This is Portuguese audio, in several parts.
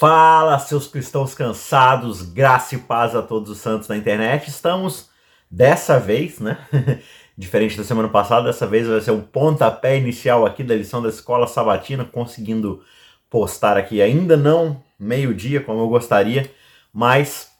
Fala, seus cristãos cansados, graça e paz a todos os santos na internet. Estamos dessa vez, né? Diferente da semana passada, dessa vez vai ser o pontapé inicial aqui da lição da escola sabatina, conseguindo postar aqui ainda não meio-dia como eu gostaria, mas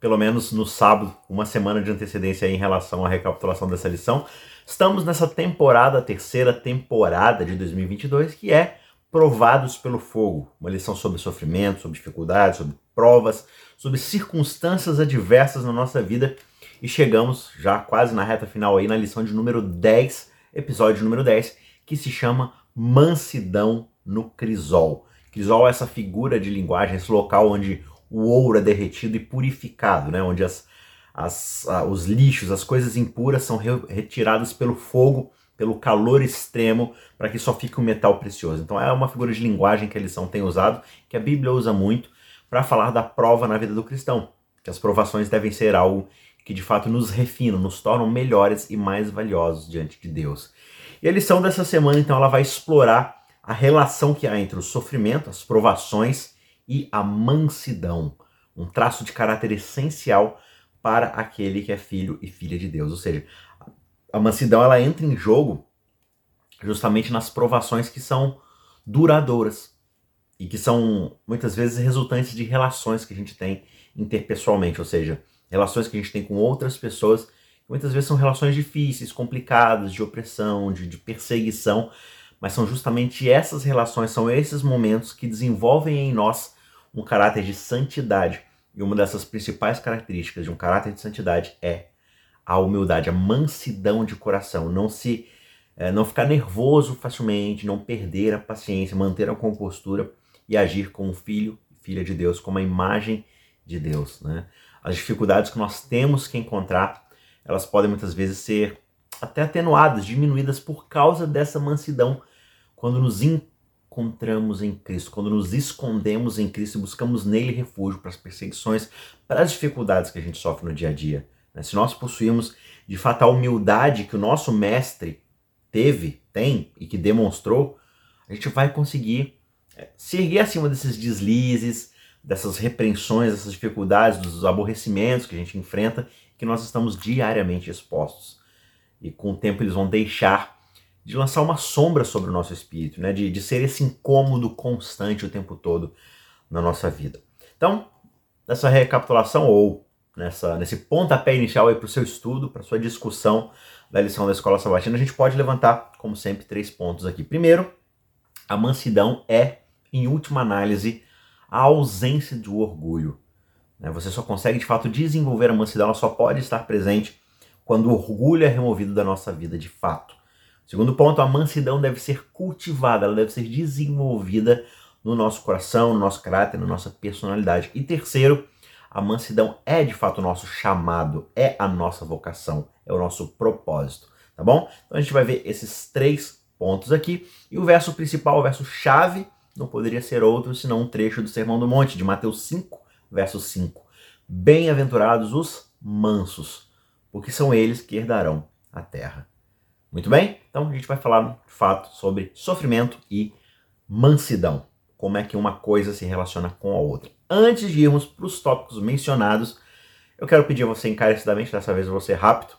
pelo menos no sábado, uma semana de antecedência em relação à recapitulação dessa lição. Estamos nessa temporada, terceira temporada de 2022, que é provados pelo fogo. Uma lição sobre sofrimento, sobre dificuldades, sobre provas, sobre circunstâncias adversas na nossa vida. E chegamos já quase na reta final aí na lição de número 10, episódio número 10, que se chama Mansidão no Crisol. Crisol é essa figura de linguagem, esse local onde o ouro é derretido e purificado, né? onde as, as, os lixos, as coisas impuras são re retiradas pelo fogo pelo calor extremo, para que só fique o um metal precioso. Então é uma figura de linguagem que a lição tem usado, que a Bíblia usa muito para falar da prova na vida do cristão, que as provações devem ser algo que de fato nos refinam, nos tornam melhores e mais valiosos diante de Deus. E a lição dessa semana, então, ela vai explorar a relação que há entre o sofrimento, as provações e a mansidão, um traço de caráter essencial para aquele que é filho e filha de Deus. Ou seja, a mansidão ela entra em jogo justamente nas provações que são duradouras e que são muitas vezes resultantes de relações que a gente tem interpessoalmente, ou seja, relações que a gente tem com outras pessoas, que muitas vezes são relações difíceis, complicadas, de opressão, de, de perseguição, mas são justamente essas relações, são esses momentos que desenvolvem em nós um caráter de santidade. E uma dessas principais características de um caráter de santidade é a humildade, a mansidão de coração, não se é, não ficar nervoso facilmente, não perder a paciência, manter a compostura e agir como filho e filha de Deus, como a imagem de Deus. Né? As dificuldades que nós temos que encontrar, elas podem muitas vezes ser até atenuadas, diminuídas por causa dessa mansidão, quando nos encontramos em Cristo, quando nos escondemos em Cristo e buscamos nele refúgio para as perseguições, para as dificuldades que a gente sofre no dia a dia. Né? Se nós possuímos de fato a humildade que o nosso mestre teve, tem e que demonstrou, a gente vai conseguir é, se erguer acima desses deslizes, dessas repreensões, dessas dificuldades, dos aborrecimentos que a gente enfrenta, que nós estamos diariamente expostos. E com o tempo eles vão deixar de lançar uma sombra sobre o nosso espírito, né? de, de ser esse incômodo constante o tempo todo na nossa vida. Então, nessa recapitulação, ou nessa, nesse pontapé inicial para o seu estudo, para sua discussão da lição da Escola Sabatina, a gente pode levantar, como sempre, três pontos aqui. Primeiro, a mansidão é, em última análise, a ausência do orgulho. Né? Você só consegue, de fato, desenvolver a mansidão, ela só pode estar presente quando o orgulho é removido da nossa vida, de fato. Segundo ponto, a mansidão deve ser cultivada, ela deve ser desenvolvida no nosso coração, no nosso caráter, na nossa personalidade. E terceiro, a mansidão é de fato o nosso chamado, é a nossa vocação, é o nosso propósito, tá bom? Então a gente vai ver esses três pontos aqui e o verso principal, o verso chave, não poderia ser outro senão um trecho do Sermão do Monte, de Mateus 5, verso 5. Bem-aventurados os mansos, porque são eles que herdarão a terra. Muito bem? Então a gente vai falar de fato sobre sofrimento e mansidão. Como é que uma coisa se relaciona com a outra. Antes de irmos para os tópicos mencionados, eu quero pedir a você encarecidamente, dessa vez eu vou ser rápido,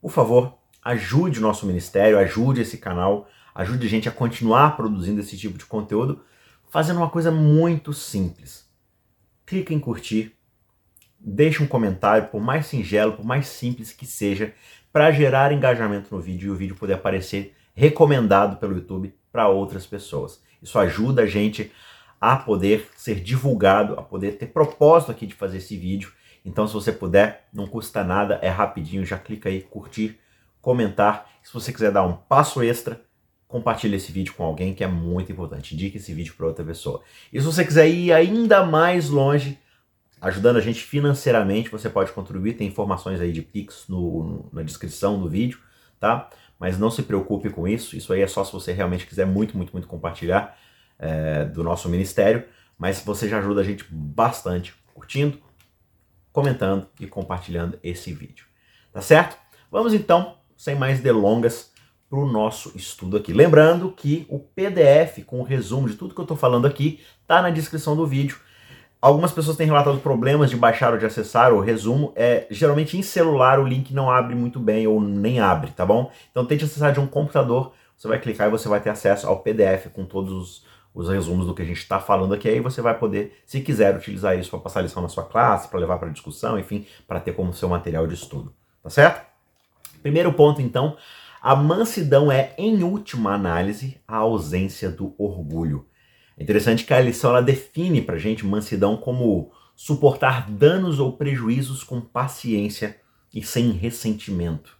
por favor, ajude o nosso ministério, ajude esse canal, ajude a gente a continuar produzindo esse tipo de conteúdo, fazendo uma coisa muito simples. Clique em curtir, deixe um comentário, por mais singelo, por mais simples que seja, para gerar engajamento no vídeo e o vídeo poder aparecer recomendado pelo YouTube para outras pessoas. Isso ajuda a gente a poder ser divulgado, a poder ter propósito aqui de fazer esse vídeo. Então, se você puder, não custa nada, é rapidinho, já clica aí, curtir, comentar. Se você quiser dar um passo extra, compartilhe esse vídeo com alguém que é muito importante. Indique esse vídeo para outra pessoa. E se você quiser ir ainda mais longe, ajudando a gente financeiramente, você pode contribuir. Tem informações aí de Pix no, na descrição do vídeo, tá? Mas não se preocupe com isso. Isso aí é só se você realmente quiser muito, muito, muito compartilhar é, do nosso ministério, mas você já ajuda a gente bastante curtindo, comentando e compartilhando esse vídeo. Tá certo? Vamos então, sem mais delongas, para o nosso estudo aqui. Lembrando que o PDF com o resumo de tudo que eu estou falando aqui está na descrição do vídeo. Algumas pessoas têm relatado problemas de baixar ou de acessar o resumo. É, geralmente em celular o link não abre muito bem ou nem abre, tá bom? Então tente acessar de um computador. Você vai clicar e você vai ter acesso ao PDF com todos os, os resumos do que a gente está falando aqui. Aí você vai poder, se quiser, utilizar isso para passar lição na sua classe, para levar para discussão, enfim, para ter como seu material de estudo. Tá certo? Primeiro ponto, então, a mansidão é, em última análise, a ausência do orgulho. É interessante que a lição ela define para gente mansidão como suportar danos ou prejuízos com paciência e sem ressentimento.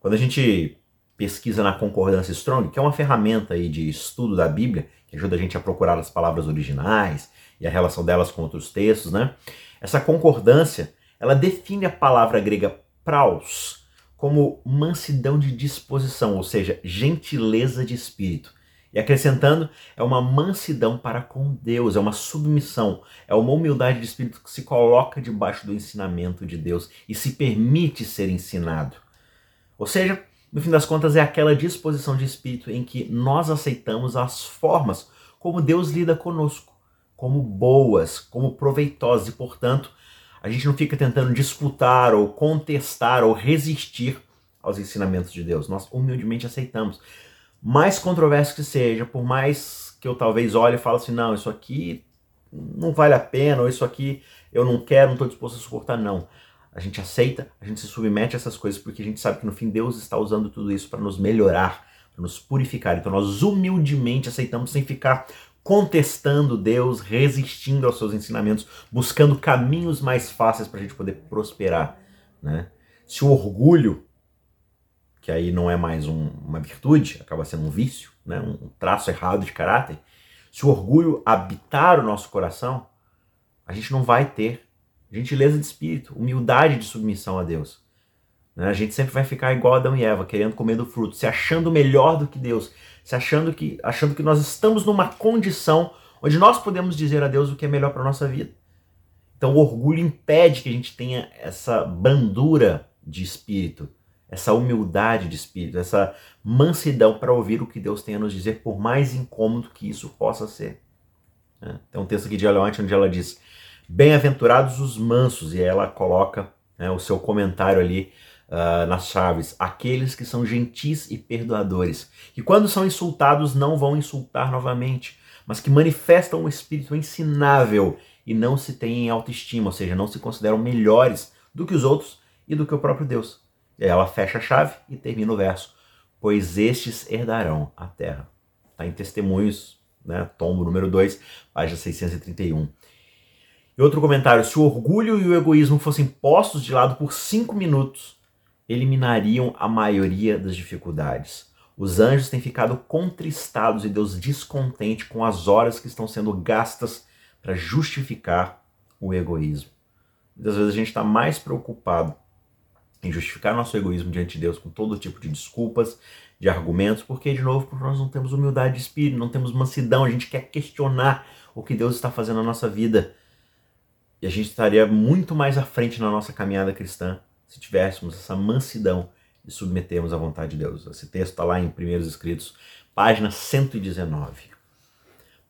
Quando a gente pesquisa na Concordância Strong, que é uma ferramenta aí de estudo da Bíblia, que ajuda a gente a procurar as palavras originais e a relação delas com outros textos, né? Essa concordância, ela define a palavra grega praus como mansidão de disposição, ou seja, gentileza de espírito. E acrescentando, é uma mansidão para com Deus, é uma submissão, é uma humildade de espírito que se coloca debaixo do ensinamento de Deus e se permite ser ensinado. Ou seja, no fim das contas, é aquela disposição de espírito em que nós aceitamos as formas como Deus lida conosco, como boas, como proveitosas, e portanto, a gente não fica tentando disputar ou contestar ou resistir aos ensinamentos de Deus. Nós humildemente aceitamos mais controverso que seja, por mais que eu talvez olhe e fale assim, não, isso aqui não vale a pena, ou isso aqui eu não quero, não estou disposto a suportar, não. A gente aceita, a gente se submete a essas coisas porque a gente sabe que no fim Deus está usando tudo isso para nos melhorar, para nos purificar. Então nós humildemente aceitamos sem ficar contestando Deus, resistindo aos seus ensinamentos, buscando caminhos mais fáceis para a gente poder prosperar. Né? Se o orgulho que aí não é mais um, uma virtude, acaba sendo um vício, né? um traço errado de caráter, se o orgulho habitar o nosso coração, a gente não vai ter gentileza de espírito, humildade de submissão a Deus. Né? A gente sempre vai ficar igual Adão e Eva, querendo comer do fruto, se achando melhor do que Deus, se achando que, achando que nós estamos numa condição onde nós podemos dizer a Deus o que é melhor para a nossa vida. Então o orgulho impede que a gente tenha essa brandura de espírito, essa humildade de espírito, essa mansidão para ouvir o que Deus tem a nos dizer, por mais incômodo que isso possa ser. Né? Tem um texto aqui de Ellen onde ela diz: Bem-aventurados os mansos, e ela coloca né, o seu comentário ali uh, nas chaves: aqueles que são gentis e perdoadores, que quando são insultados não vão insultar novamente, mas que manifestam um espírito ensinável e não se têm autoestima, ou seja, não se consideram melhores do que os outros e do que o próprio Deus. Ela fecha a chave e termina o verso. Pois estes herdarão a terra. Está em Testemunhos, né? tombo número 2, página 631. E outro comentário: se o orgulho e o egoísmo fossem postos de lado por cinco minutos, eliminariam a maioria das dificuldades. Os anjos têm ficado contristados e Deus descontente com as horas que estão sendo gastas para justificar o egoísmo. Muitas vezes a gente está mais preocupado em justificar nosso egoísmo diante de Deus com todo tipo de desculpas, de argumentos, porque, de novo, nós não temos humildade de espírito, não temos mansidão, a gente quer questionar o que Deus está fazendo na nossa vida. E a gente estaria muito mais à frente na nossa caminhada cristã se tivéssemos essa mansidão de submetermos à vontade de Deus. Esse texto está lá em Primeiros Escritos, página 119.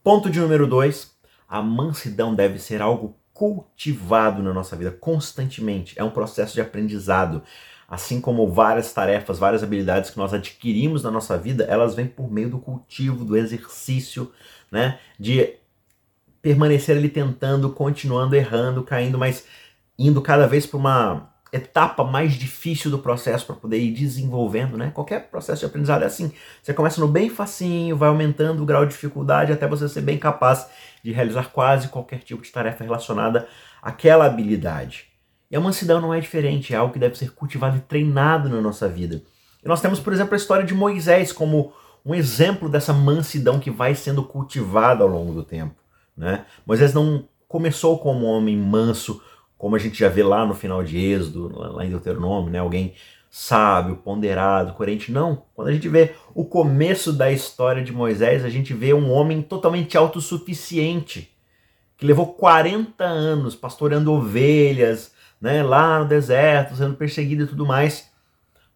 Ponto de número 2. A mansidão deve ser algo cultivado na nossa vida constantemente. É um processo de aprendizado. Assim como várias tarefas, várias habilidades que nós adquirimos na nossa vida, elas vêm por meio do cultivo, do exercício, né? De permanecer ali tentando, continuando, errando, caindo, mas indo cada vez para uma etapa mais difícil do processo para poder ir desenvolvendo, né? Qualquer processo de aprendizado é assim. Você começa no bem facinho, vai aumentando o grau de dificuldade até você ser bem capaz de realizar quase qualquer tipo de tarefa relacionada àquela habilidade. E a mansidão não é diferente, é algo que deve ser cultivado e treinado na nossa vida. E nós temos, por exemplo, a história de Moisés como um exemplo dessa mansidão que vai sendo cultivada ao longo do tempo. Né? Moisés não começou como um homem manso, como a gente já vê lá no final de Êxodo, lá em Deuteronômio, né? alguém sábio, ponderado, coerente. Não. Quando a gente vê o começo da história de Moisés, a gente vê um homem totalmente autossuficiente, que levou 40 anos pastoreando ovelhas, né, lá no deserto, sendo perseguido e tudo mais,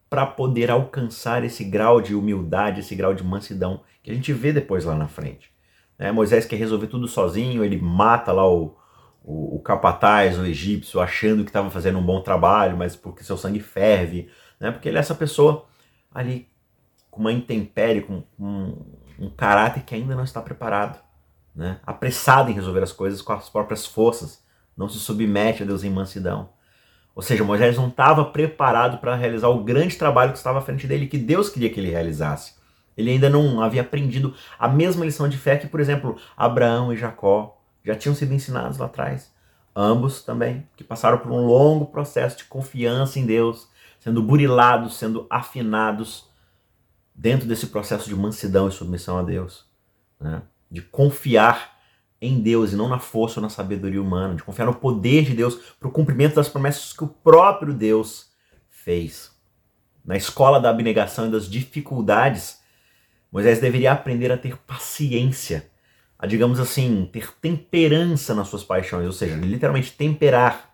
para poder alcançar esse grau de humildade, esse grau de mansidão que a gente vê depois lá na frente. Né? Moisés quer resolver tudo sozinho, ele mata lá o, o, o capataz, o egípcio, achando que estava fazendo um bom trabalho, mas porque seu sangue ferve, né? Porque ele é essa pessoa ali com uma intempérie, com um, um caráter que ainda não está preparado, né? Apressado em resolver as coisas com as próprias forças, não se submete a Deus em mansidão. Ou seja, Moisés não estava preparado para realizar o grande trabalho que estava à frente dele, que Deus queria que ele realizasse. Ele ainda não havia aprendido a mesma lição de fé que, por exemplo, Abraão e Jacó já tinham sido ensinados lá atrás. Ambos também, que passaram por um longo processo de confiança em Deus, sendo burilados, sendo afinados dentro desse processo de mansidão e submissão a Deus. Né? De confiar em Deus e não na força ou na sabedoria humana, de confiar no poder de Deus para o cumprimento das promessas que o próprio Deus fez. Na escola da abnegação e das dificuldades, Moisés deveria aprender a ter paciência a, digamos assim, ter temperança nas suas paixões, ou seja, literalmente temperar,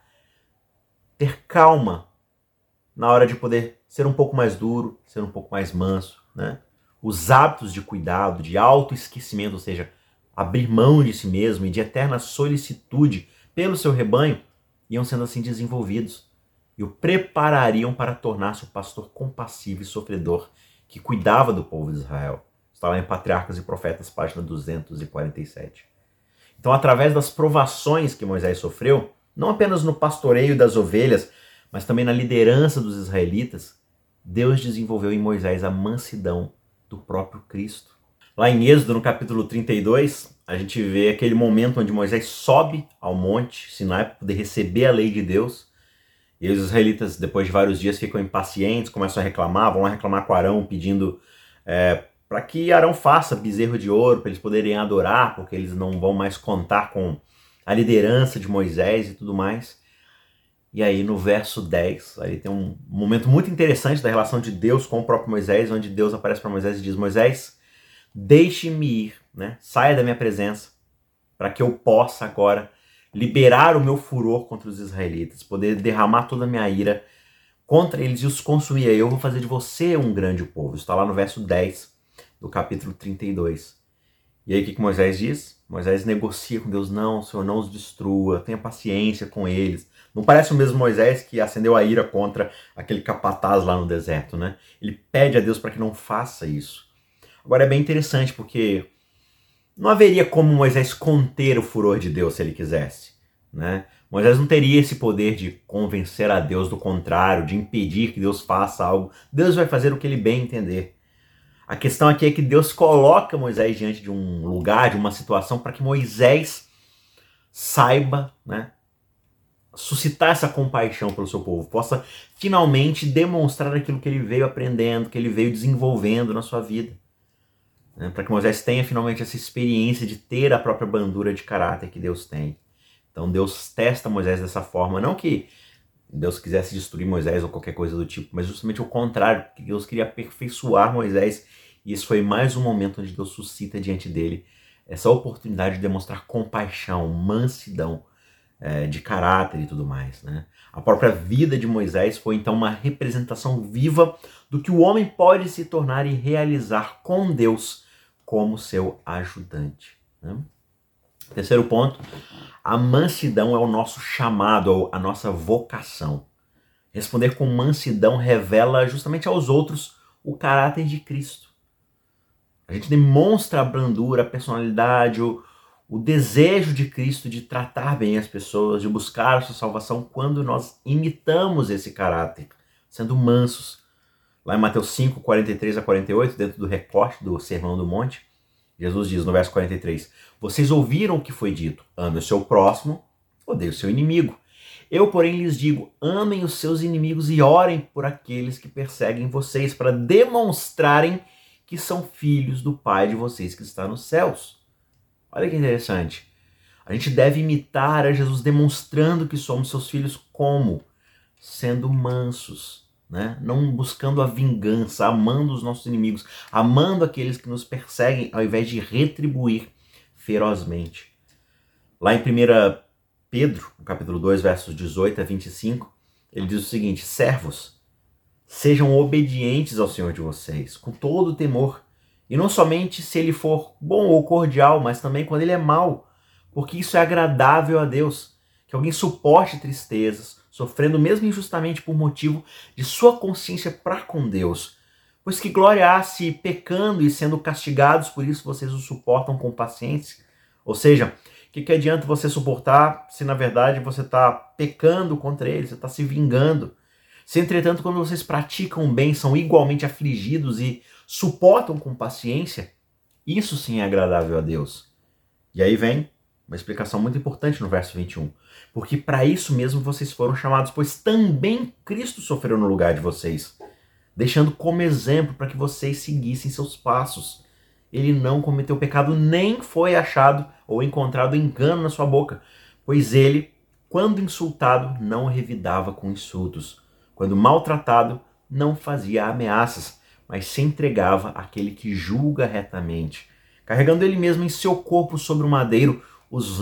ter calma na hora de poder ser um pouco mais duro, ser um pouco mais manso, né? Os hábitos de cuidado, de autoesquecimento, ou seja, abrir mão de si mesmo e de eterna solicitude pelo seu rebanho, iam sendo assim desenvolvidos e o preparariam para tornar-se o pastor compassivo e sofredor que cuidava do povo de Israel. Está lá em Patriarcas e Profetas, página 247. Então, através das provações que Moisés sofreu, não apenas no pastoreio das ovelhas, mas também na liderança dos israelitas, Deus desenvolveu em Moisés a mansidão do próprio Cristo. Lá em Êxodo, no capítulo 32, a gente vê aquele momento onde Moisés sobe ao monte Sinai para poder receber a lei de Deus. E os israelitas, depois de vários dias, ficam impacientes, começam a reclamar, vão lá reclamar com Arão, pedindo é, para que Arão faça bezerro de ouro para eles poderem adorar, porque eles não vão mais contar com a liderança de Moisés e tudo mais. E aí no verso 10, aí tem um momento muito interessante da relação de Deus com o próprio Moisés, onde Deus aparece para Moisés e diz: Moisés, deixe-me ir, né? saia da minha presença, para que eu possa agora liberar o meu furor contra os israelitas, poder derramar toda a minha ira contra eles e os consumir. Eu vou fazer de você um grande povo. Está lá no verso 10 do capítulo 32. E aí o que, que Moisés diz? Moisés negocia com Deus, não, Senhor, não os destrua, tenha paciência com eles. Não parece o mesmo Moisés que acendeu a ira contra aquele capataz lá no deserto, né? Ele pede a Deus para que não faça isso. Agora é bem interessante porque não haveria como Moisés conter o furor de Deus se ele quisesse, né? Moisés não teria esse poder de convencer a Deus do contrário, de impedir que Deus faça algo. Deus vai fazer o que ele bem entender. A questão aqui é que Deus coloca Moisés diante de um lugar, de uma situação, para que Moisés saiba, né, suscitar essa compaixão pelo seu povo, possa finalmente demonstrar aquilo que ele veio aprendendo, que ele veio desenvolvendo na sua vida. Né, para que Moisés tenha finalmente essa experiência de ter a própria bandura de caráter que Deus tem. Então Deus testa Moisés dessa forma, não que Deus quisesse destruir Moisés ou qualquer coisa do tipo, mas justamente o contrário, que Deus queria aperfeiçoar Moisés e esse foi mais um momento onde Deus suscita diante dele essa oportunidade de demonstrar compaixão, mansidão é, de caráter e tudo mais. Né? A própria vida de Moisés foi então uma representação viva do que o homem pode se tornar e realizar com Deus como seu ajudante. Né? Terceiro ponto, a mansidão é o nosso chamado, a nossa vocação. Responder com mansidão revela justamente aos outros o caráter de Cristo. A gente demonstra a brandura, a personalidade, o, o desejo de Cristo de tratar bem as pessoas, de buscar a sua salvação quando nós imitamos esse caráter, sendo mansos. Lá em Mateus 5, 43 a 48, dentro do recorte do Sermão do Monte, Jesus diz no verso 43: Vocês ouviram o que foi dito: ame o seu próximo, odeie o seu inimigo. Eu, porém, lhes digo: amem os seus inimigos e orem por aqueles que perseguem vocês, para demonstrarem que são filhos do Pai de vocês que está nos céus. Olha que interessante. A gente deve imitar a Jesus demonstrando que somos seus filhos como? Sendo mansos, né? não buscando a vingança, amando os nossos inimigos, amando aqueles que nos perseguem, ao invés de retribuir ferozmente. Lá em 1 Pedro, capítulo 2, versos 18 a 25, ele diz o seguinte: Servos, sejam obedientes ao Senhor de vocês, com todo o temor, e não somente se ele for bom ou cordial, mas também quando ele é mau, porque isso é agradável a Deus. alguém suporte tristezas, sofrendo mesmo injustamente por motivo de sua consciência para com Deus. Pois que glória há se pecando e sendo castigados por isso vocês o suportam com paciência? Ou seja, o que, que adianta você suportar se na verdade você está pecando contra ele, você está se vingando? Se entretanto, quando vocês praticam o bem, são igualmente afligidos e suportam com paciência, isso sim é agradável a Deus. E aí vem uma explicação muito importante no verso 21. Porque para isso mesmo vocês foram chamados, pois também Cristo sofreu no lugar de vocês, deixando como exemplo para que vocês seguissem seus passos. Ele não cometeu pecado, nem foi achado ou encontrado engano na sua boca, pois ele, quando insultado, não revidava com insultos. Quando maltratado, não fazia ameaças, mas se entregava àquele que julga retamente, carregando ele mesmo em seu corpo sobre o madeiro os